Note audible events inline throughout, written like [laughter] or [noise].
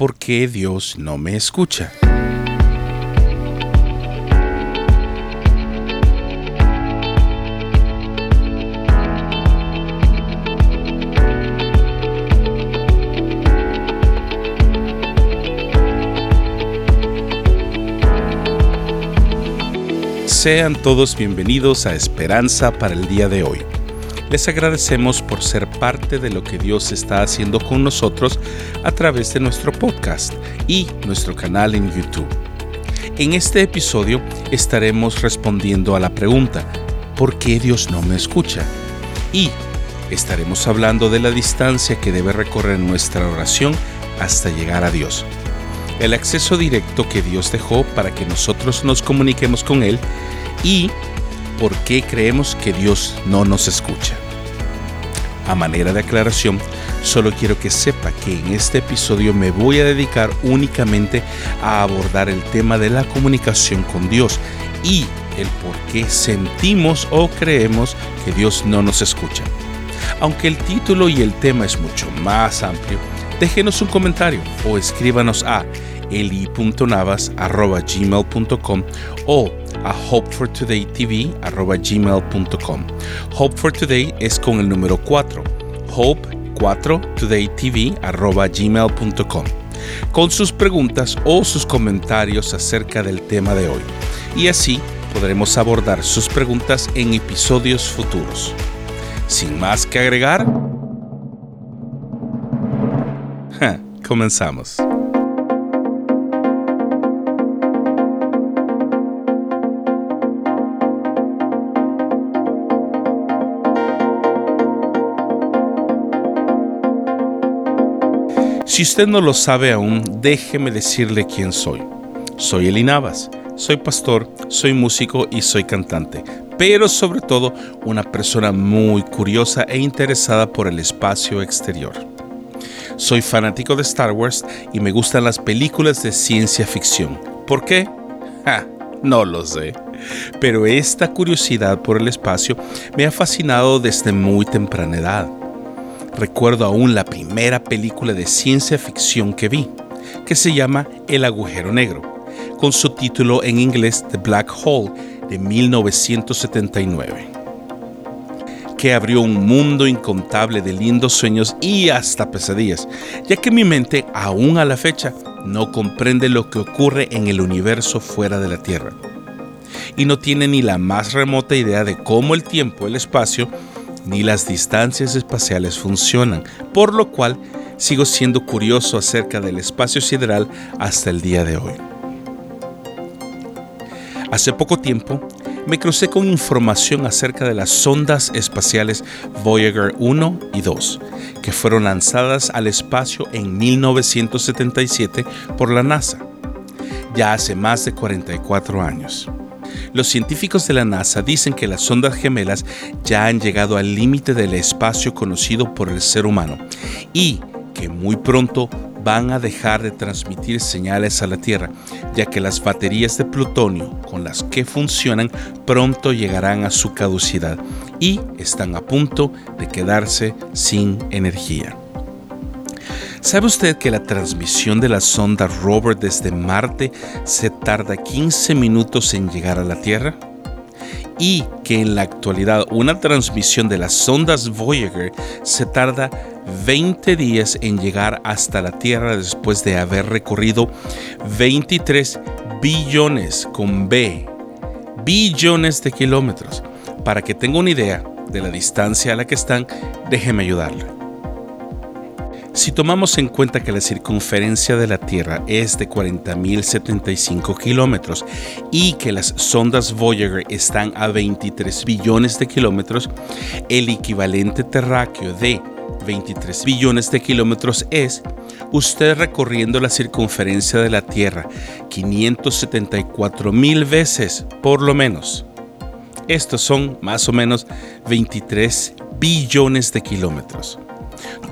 ¿por qué Dios no me escucha? Sean todos bienvenidos a Esperanza para el día de hoy. Les agradecemos por ser parte de lo que Dios está haciendo con nosotros a través de nuestro podcast y nuestro canal en YouTube. En este episodio estaremos respondiendo a la pregunta, ¿por qué Dios no me escucha? Y estaremos hablando de la distancia que debe recorrer nuestra oración hasta llegar a Dios el acceso directo que Dios dejó para que nosotros nos comuniquemos con Él y por qué creemos que Dios no nos escucha. A manera de aclaración, solo quiero que sepa que en este episodio me voy a dedicar únicamente a abordar el tema de la comunicación con Dios y el por qué sentimos o creemos que Dios no nos escucha. Aunque el título y el tema es mucho más amplio, déjenos un comentario o escríbanos a eli.navas.gmail.com o a hopefortodaytv.gmail.com. Hope for Today es con el número 4. Hope 4 todaytv.gmail.com con sus preguntas o sus comentarios acerca del tema de hoy. Y así podremos abordar sus preguntas en episodios futuros. Sin más que agregar, [laughs] comenzamos. Si usted no lo sabe aún, déjeme decirle quién soy. Soy Eli Navas, soy pastor, soy músico y soy cantante, pero sobre todo una persona muy curiosa e interesada por el espacio exterior. Soy fanático de Star Wars y me gustan las películas de ciencia ficción. ¿Por qué? no lo sé. Pero esta curiosidad por el espacio me ha fascinado desde muy temprana edad. Recuerdo aún la primera película de ciencia ficción que vi, que se llama El agujero negro, con su título en inglés The Black Hole de 1979 que abrió un mundo incontable de lindos sueños y hasta pesadillas, ya que mi mente, aún a la fecha, no comprende lo que ocurre en el universo fuera de la Tierra. Y no tiene ni la más remota idea de cómo el tiempo, el espacio ni las distancias espaciales funcionan, por lo cual sigo siendo curioso acerca del espacio sideral hasta el día de hoy. Hace poco tiempo me crucé con información acerca de las sondas espaciales Voyager 1 y 2, que fueron lanzadas al espacio en 1977 por la NASA, ya hace más de 44 años. Los científicos de la NASA dicen que las sondas gemelas ya han llegado al límite del espacio conocido por el ser humano y que muy pronto van a dejar de transmitir señales a la Tierra, ya que las baterías de plutonio con las que funcionan pronto llegarán a su caducidad y están a punto de quedarse sin energía. ¿Sabe usted que la transmisión de la sonda rover desde Marte se tarda 15 minutos en llegar a la Tierra? Y que en la actualidad una transmisión de las sondas Voyager se tarda 20 días en llegar hasta la Tierra después de haber recorrido 23 billones con B, billones de kilómetros. Para que tenga una idea de la distancia a la que están, déjeme ayudarle. Si tomamos en cuenta que la circunferencia de la Tierra es de 40.075 kilómetros y que las sondas Voyager están a 23 billones de kilómetros, el equivalente terráqueo de 23 billones de kilómetros es usted recorriendo la circunferencia de la Tierra 574 mil veces por lo menos. Estos son más o menos 23 billones de kilómetros.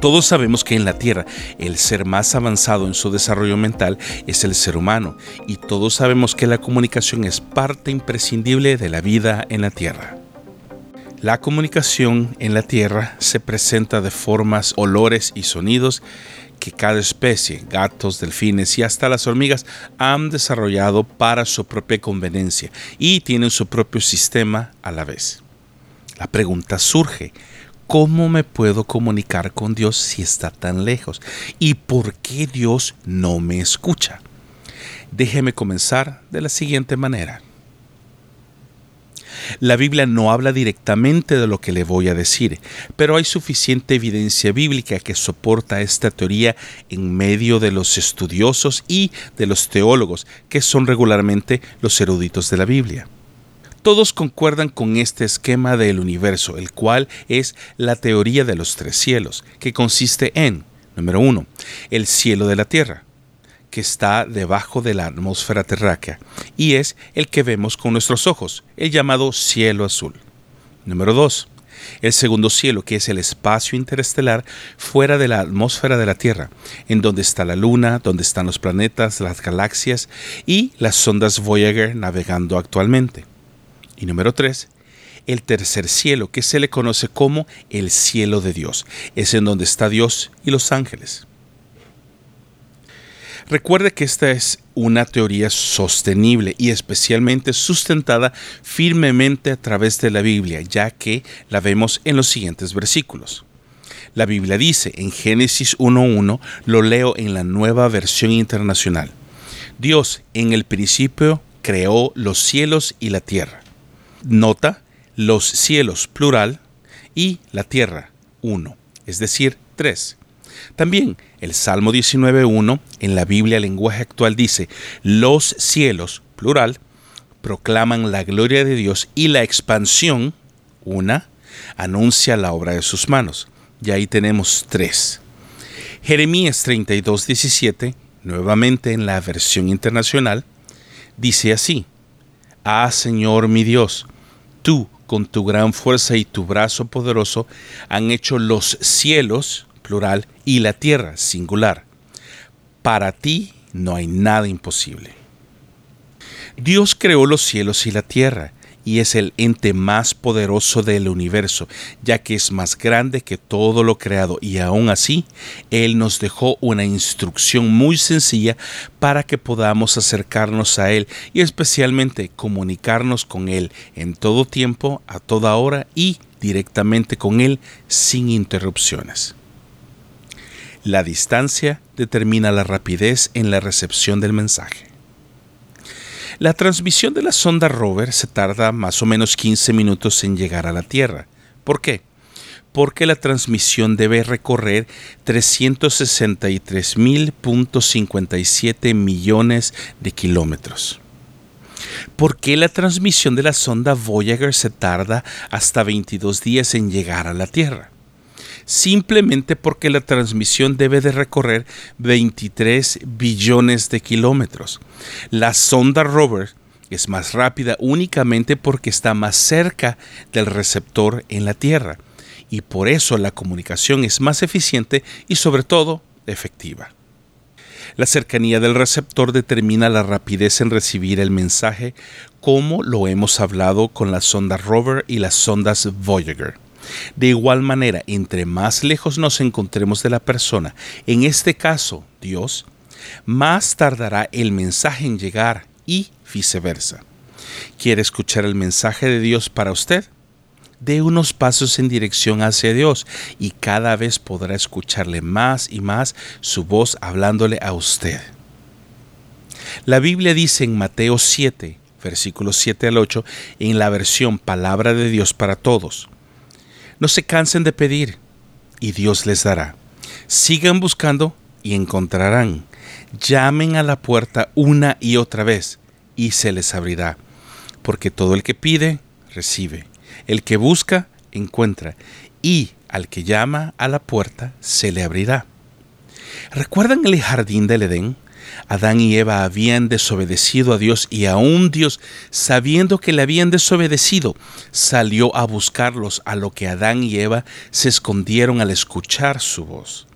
Todos sabemos que en la Tierra el ser más avanzado en su desarrollo mental es el ser humano y todos sabemos que la comunicación es parte imprescindible de la vida en la Tierra. La comunicación en la Tierra se presenta de formas, olores y sonidos que cada especie, gatos, delfines y hasta las hormigas, han desarrollado para su propia conveniencia y tienen su propio sistema a la vez. La pregunta surge, ¿cómo me puedo comunicar con Dios si está tan lejos? ¿Y por qué Dios no me escucha? Déjeme comenzar de la siguiente manera. La Biblia no habla directamente de lo que le voy a decir, pero hay suficiente evidencia bíblica que soporta esta teoría en medio de los estudiosos y de los teólogos, que son regularmente los eruditos de la Biblia. Todos concuerdan con este esquema del universo, el cual es la teoría de los tres cielos, que consiste en, número uno, el cielo de la tierra, que está debajo de la atmósfera terráquea y es el que vemos con nuestros ojos, el llamado cielo azul. Número 2. El segundo cielo, que es el espacio interestelar fuera de la atmósfera de la Tierra, en donde está la Luna, donde están los planetas, las galaxias y las sondas Voyager navegando actualmente. Y número 3 el tercer cielo, que se le conoce como el cielo de Dios. Es en donde está Dios y los ángeles. Recuerde que esta es una teoría sostenible y especialmente sustentada firmemente a través de la Biblia, ya que la vemos en los siguientes versículos. La Biblia dice en Génesis 1.1, lo leo en la nueva versión internacional. Dios en el principio creó los cielos y la tierra. Nota los cielos plural y la tierra uno, es decir, tres. También el Salmo 19.1 en la Biblia lenguaje actual dice, los cielos, plural, proclaman la gloria de Dios y la expansión, una, anuncia la obra de sus manos. Y ahí tenemos tres. Jeremías 32.17, nuevamente en la versión internacional, dice así, Ah Señor mi Dios, tú con tu gran fuerza y tu brazo poderoso han hecho los cielos, plural, y la tierra, singular. Para ti no hay nada imposible. Dios creó los cielos y la tierra, y es el ente más poderoso del universo, ya que es más grande que todo lo creado, y aún así, Él nos dejó una instrucción muy sencilla para que podamos acercarnos a Él y especialmente comunicarnos con Él en todo tiempo, a toda hora y directamente con Él sin interrupciones. La distancia determina la rapidez en la recepción del mensaje. La transmisión de la sonda rover se tarda más o menos 15 minutos en llegar a la Tierra. ¿Por qué? Porque la transmisión debe recorrer 363.057 millones de kilómetros. ¿Por qué la transmisión de la sonda Voyager se tarda hasta 22 días en llegar a la Tierra? Simplemente porque la transmisión debe de recorrer 23 billones de kilómetros. La sonda rover es más rápida únicamente porque está más cerca del receptor en la Tierra y por eso la comunicación es más eficiente y sobre todo efectiva. La cercanía del receptor determina la rapidez en recibir el mensaje, como lo hemos hablado con la sonda rover y las sondas Voyager. De igual manera, entre más lejos nos encontremos de la persona, en este caso Dios, más tardará el mensaje en llegar y viceversa. ¿Quiere escuchar el mensaje de Dios para usted? Dé unos pasos en dirección hacia Dios y cada vez podrá escucharle más y más su voz hablándole a usted. La Biblia dice en Mateo 7, versículos 7 al 8, en la versión Palabra de Dios para Todos, no se cansen de pedir y Dios les dará. Sigan buscando y encontrarán. Llamen a la puerta una y otra vez y se les abrirá. Porque todo el que pide, recibe. El que busca, encuentra. Y al que llama a la puerta, se le abrirá. ¿Recuerdan el jardín del Edén? Adán y Eva habían desobedecido a Dios y aún Dios, sabiendo que le habían desobedecido, salió a buscarlos, a lo que Adán y Eva se escondieron al escuchar su voz.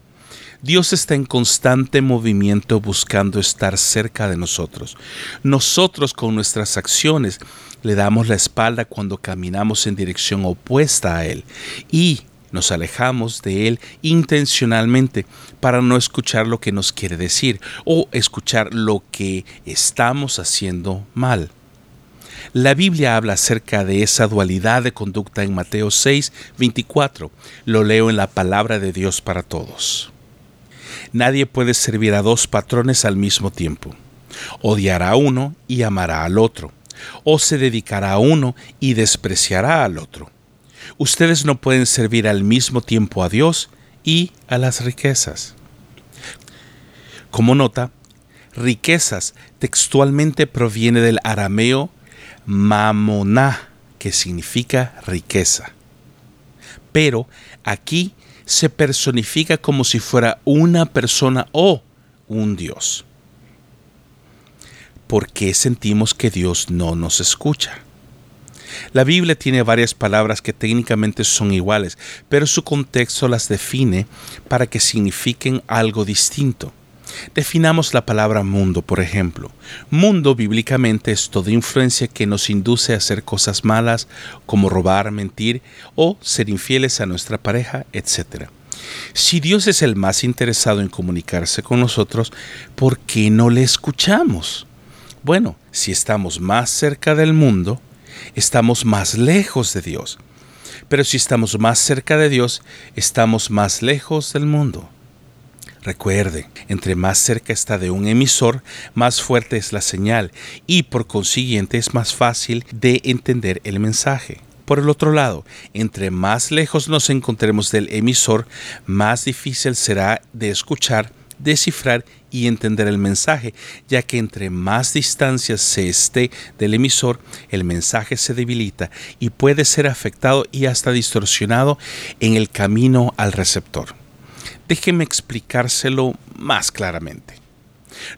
Dios está en constante movimiento buscando estar cerca de nosotros. Nosotros con nuestras acciones le damos la espalda cuando caminamos en dirección opuesta a Él y Nos alejamos de Él intencionalmente para no escuchar lo que nos quiere decir o escuchar lo que estamos haciendo mal. La Biblia habla acerca de esa dualidad de conducta en Mateo 6, 24. Lo leo en la palabra de Dios para todos. Nadie puede servir a dos patrones al mismo tiempo. Odiará a uno y amará al otro, o se dedicará a uno y despreciará al otro. Ustedes no pueden servir al mismo tiempo a Dios y a las riquezas. Como nota, riquezas textualmente proviene del arameo mamoná, que significa riqueza. Pero aquí se personifica como si fuera una persona o un Dios. ¿Por qué sentimos que Dios no nos escucha? La Biblia tiene varias palabras que técnicamente son iguales, pero su contexto las define para que signifiquen algo distinto. Definamos la palabra mundo, por ejemplo. Mundo bíblicamente es toda influencia que nos induce a hacer cosas malas, como robar, mentir o ser infieles a nuestra pareja, etc. Si Dios es el más interesado en comunicarse con nosotros, ¿por qué no le escuchamos? Bueno, si estamos más cerca del mundo, estamos más lejos de Dios. Pero si estamos más cerca de Dios, estamos más lejos del mundo. Recuerde, entre más cerca está de un emisor, más fuerte es la señal y por consiguiente es más fácil de entender el mensaje. Por el otro lado, entre más lejos nos encontremos del emisor, más difícil será de escuchar, descifrar y entender el mensaje, ya que entre más distancia se esté del emisor, el mensaje se debilita y puede ser afectado y hasta distorsionado en el camino al receptor. Déjeme explicárselo más claramente.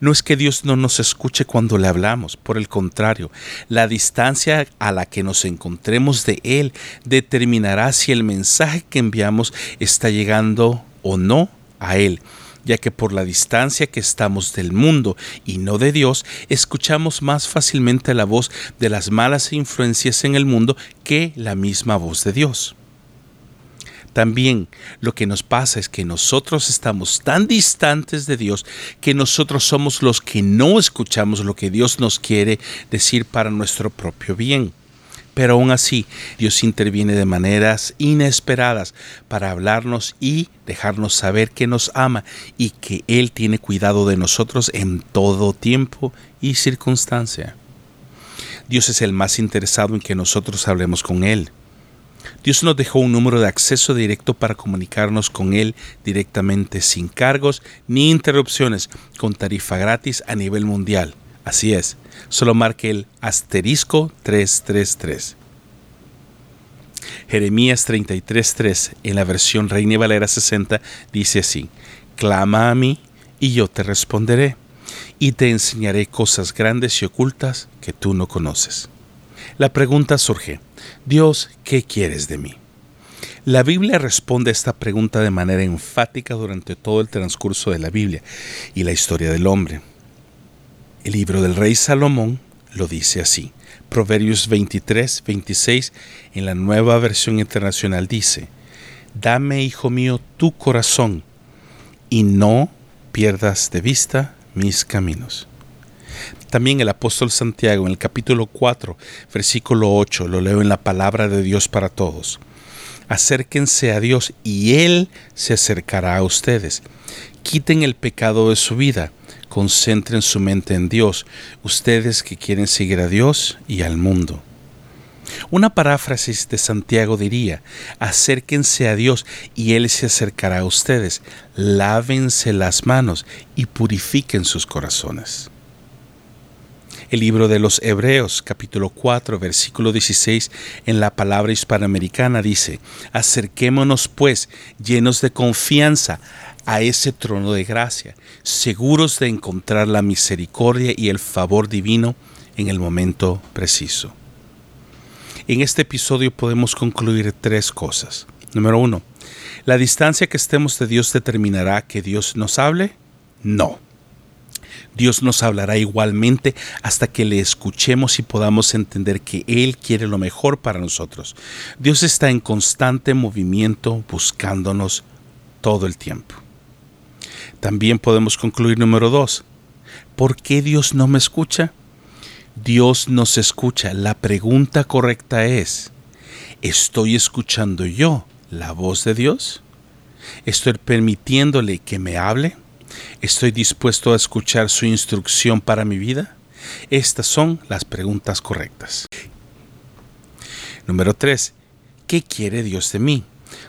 No es que Dios no nos escuche cuando le hablamos, por el contrario, la distancia a la que nos encontremos de Él determinará si el mensaje que enviamos está llegando o no a Él, ya que por la distancia que estamos del mundo y no de Dios, escuchamos más fácilmente la voz de las malas influencias en el mundo que la misma voz de Dios. También lo que nos pasa es que nosotros estamos tan distantes de Dios que nosotros somos los que no escuchamos lo que Dios nos quiere decir para nuestro propio bien. Pero aún así, Dios interviene de maneras inesperadas para hablarnos y dejarnos saber que nos ama y que Él tiene cuidado de nosotros en todo tiempo y circunstancia. Dios es el más interesado en que nosotros hablemos con Él. Dios nos dejó un número de acceso directo para comunicarnos con Él directamente sin cargos ni interrupciones, con tarifa gratis a nivel mundial. Así es, solo marque el asterisco 333. Jeremías 33.3 en la versión Reina Valera 60 dice así, Clama a mí y yo te responderé y te enseñaré cosas grandes y ocultas que tú no conoces. La pregunta surge, Dios, ¿qué quieres de mí? La Biblia responde a esta pregunta de manera enfática durante todo el transcurso de la Biblia y la historia del hombre. El libro del rey Salomón lo dice así. Proverbios 23, 26 en la nueva versión internacional dice, Dame, hijo mío, tu corazón y no pierdas de vista mis caminos. También el apóstol Santiago en el capítulo 4, versículo 8, lo leo en la palabra de Dios para todos. Acérquense a Dios y Él se acercará a ustedes. Quiten el pecado de su vida, concentren su mente en Dios, ustedes que quieren seguir a Dios y al mundo. Una paráfrasis de Santiago diría, acérquense a Dios y Él se acercará a ustedes, lávense las manos y purifiquen sus corazones. El libro de los Hebreos capítulo 4 versículo 16 en la palabra hispanoamericana dice, acerquémonos pues llenos de confianza a ese trono de gracia, seguros de encontrar la misericordia y el favor divino en el momento preciso. En este episodio podemos concluir tres cosas. Número uno, ¿la distancia que estemos de Dios determinará que Dios nos hable? No. Dios nos hablará igualmente hasta que le escuchemos y podamos entender que Él quiere lo mejor para nosotros. Dios está en constante movimiento buscándonos todo el tiempo. También podemos concluir número dos. ¿Por qué Dios no me escucha? Dios nos escucha. La pregunta correcta es, ¿estoy escuchando yo la voz de Dios? ¿Estoy permitiéndole que me hable? ¿Estoy dispuesto a escuchar su instrucción para mi vida? Estas son las preguntas correctas. Número 3. ¿Qué quiere Dios de mí?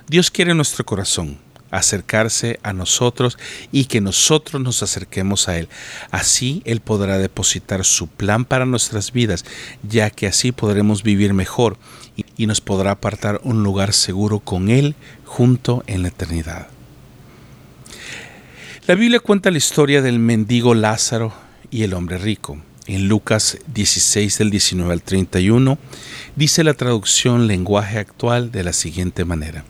Dios quiere nuestro corazón, acercarse a nosotros y que nosotros nos acerquemos a Él. Así Él podrá depositar su plan para nuestras vidas, ya que así podremos vivir mejor y nos podrá apartar un lugar seguro con Él junto en la eternidad. La Biblia cuenta la historia del mendigo Lázaro y el hombre rico. En Lucas 16 del 19 al 31 dice la traducción lenguaje actual de la siguiente manera.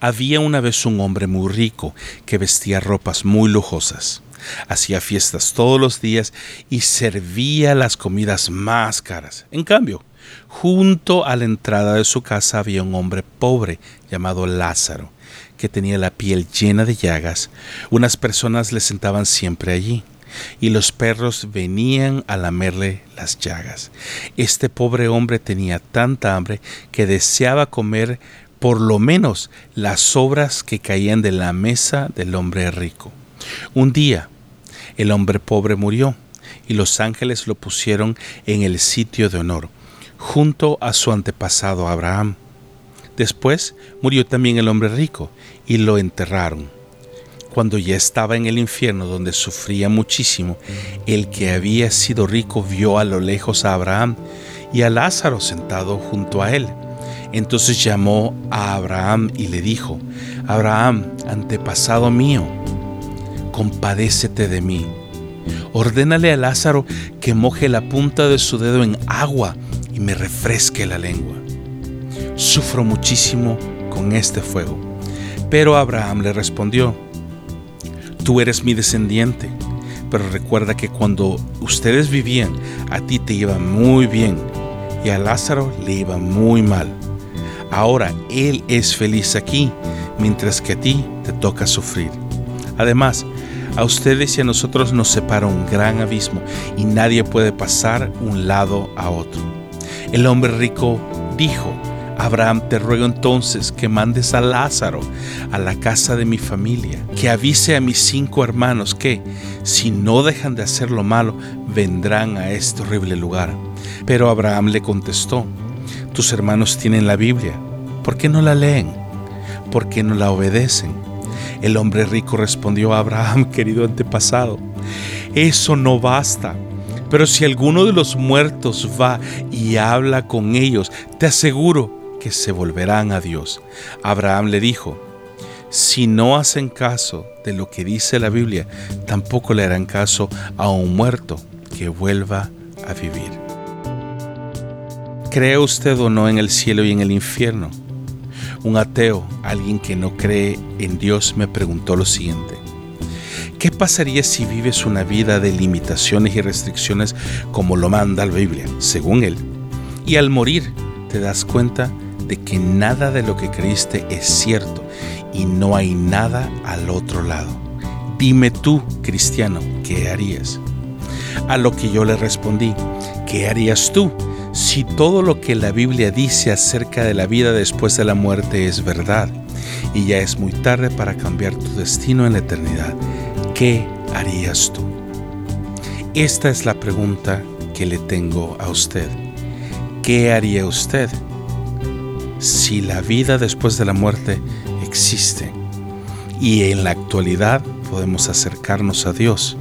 Había una vez un hombre muy rico que vestía ropas muy lujosas, hacía fiestas todos los días y servía las comidas más caras. En cambio, junto a la entrada de su casa había un hombre pobre llamado Lázaro que tenía la piel llena de llagas, unas personas le sentaban siempre allí, y los perros venían a lamerle las llagas. Este pobre hombre tenía tanta hambre que deseaba comer por lo menos las sobras que caían de la mesa del hombre rico. Un día, el hombre pobre murió, y los ángeles lo pusieron en el sitio de honor, junto a su antepasado Abraham. Después murió también el hombre rico y lo enterraron. Cuando ya estaba en el infierno donde sufría muchísimo, el que había sido rico vio a lo lejos a Abraham y a Lázaro sentado junto a él. Entonces llamó a Abraham y le dijo, Abraham, antepasado mío, compadécete de mí. Ordénale a Lázaro que moje la punta de su dedo en agua y me refresque la lengua sufro muchísimo con este fuego. Pero Abraham le respondió, tú eres mi descendiente, pero recuerda que cuando ustedes vivían, a ti te iba muy bien y a Lázaro le iba muy mal. Ahora él es feliz aquí, mientras que a ti te toca sufrir. Además, a ustedes y a nosotros nos separa un gran abismo y nadie puede pasar un lado a otro. El hombre rico dijo, Abraham, te ruego entonces que mandes a Lázaro a la casa de mi familia, que avise a mis cinco hermanos que, si no dejan de hacer lo malo, vendrán a este horrible lugar. Pero Abraham le contestó, tus hermanos tienen la Biblia, ¿por qué no la leen? ¿Por qué no la obedecen? El hombre rico respondió a Abraham, [laughs] querido antepasado, eso no basta. Pero si alguno de los muertos va y habla con ellos, te aseguro que se volverán a Dios. Abraham le dijo, si no hacen caso de lo que dice la Biblia, tampoco le harán caso a un muerto que vuelva a vivir. ¿Cree usted o no en el cielo y en el infierno? Un ateo, alguien que no cree en Dios, me preguntó lo siguiente. ¿Qué pasaría si vives una vida de limitaciones y restricciones como lo manda la Biblia, según él? Y al morir te das cuenta de que nada de lo que creíste es cierto y no hay nada al otro lado. Dime tú, cristiano, ¿qué harías? A lo que yo le respondí, ¿qué harías tú si todo lo que la Biblia dice acerca de la vida después de la muerte es verdad y ya es muy tarde para cambiar tu destino en la eternidad? ¿Qué harías tú? Esta es la pregunta que le tengo a usted. ¿Qué haría usted si la vida después de la muerte existe y en la actualidad podemos acercarnos a Dios,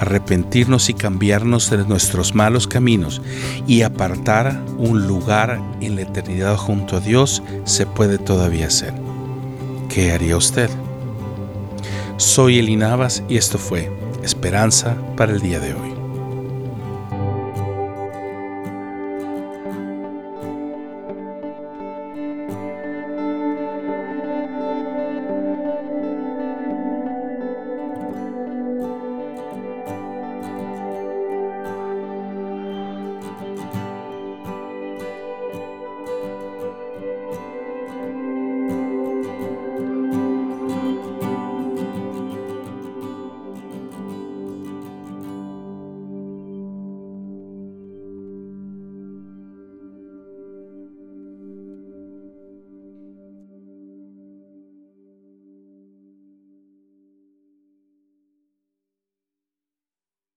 arrepentirnos y cambiarnos de nuestros malos caminos y apartar un lugar en la eternidad junto a Dios, se puede todavía hacer. ¿Qué haría usted? Soy Elinavas y esto fue Esperanza para el día de hoy.